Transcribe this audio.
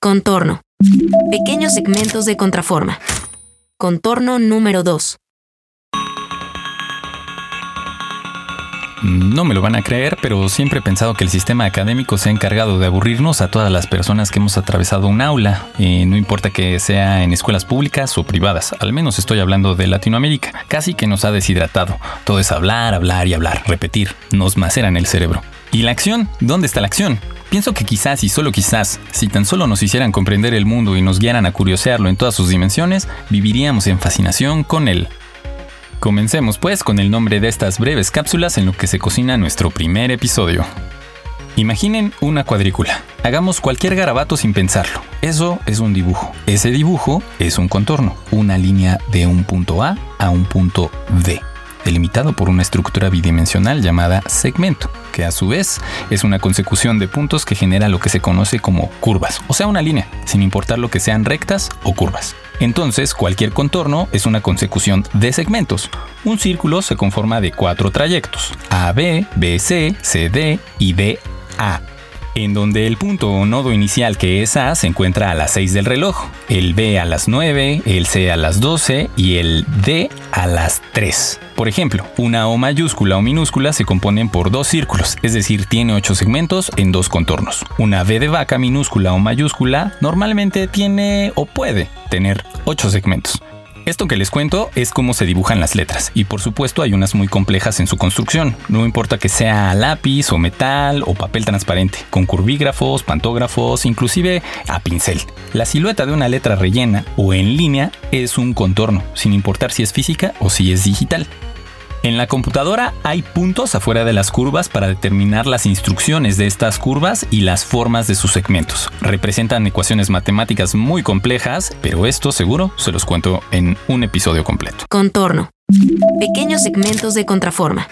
Contorno. Pequeños segmentos de contraforma. Contorno número 2. No me lo van a creer, pero siempre he pensado que el sistema académico se ha encargado de aburrirnos a todas las personas que hemos atravesado un aula, eh, no importa que sea en escuelas públicas o privadas, al menos estoy hablando de Latinoamérica, casi que nos ha deshidratado. Todo es hablar, hablar y hablar, repetir, nos maceran el cerebro. ¿Y la acción? ¿Dónde está la acción? Pienso que quizás y solo quizás, si tan solo nos hicieran comprender el mundo y nos guiaran a curiosearlo en todas sus dimensiones, viviríamos en fascinación con él. Comencemos pues con el nombre de estas breves cápsulas en lo que se cocina nuestro primer episodio. Imaginen una cuadrícula. Hagamos cualquier garabato sin pensarlo. Eso es un dibujo. Ese dibujo es un contorno, una línea de un punto A a un punto B, delimitado por una estructura bidimensional llamada segmento, que a su vez es una consecución de puntos que genera lo que se conoce como curvas, o sea, una línea, sin importar lo que sean rectas o curvas. Entonces, cualquier contorno es una consecución de segmentos. Un círculo se conforma de cuatro trayectos, AB, BC, CD y DA en donde el punto o nodo inicial que es A se encuentra a las 6 del reloj, el B a las 9, el C a las 12 y el D a las 3. Por ejemplo, una O mayúscula o minúscula se componen por dos círculos, es decir, tiene 8 segmentos en dos contornos. Una V de vaca minúscula o mayúscula normalmente tiene o puede tener 8 segmentos. Esto que les cuento es cómo se dibujan las letras, y por supuesto hay unas muy complejas en su construcción, no importa que sea lápiz o metal o papel transparente, con curvígrafos, pantógrafos, inclusive a pincel. La silueta de una letra rellena o en línea es un contorno, sin importar si es física o si es digital. En la computadora hay puntos afuera de las curvas para determinar las instrucciones de estas curvas y las formas de sus segmentos. Representan ecuaciones matemáticas muy complejas, pero esto seguro se los cuento en un episodio completo. Contorno. Pequeños segmentos de contraforma.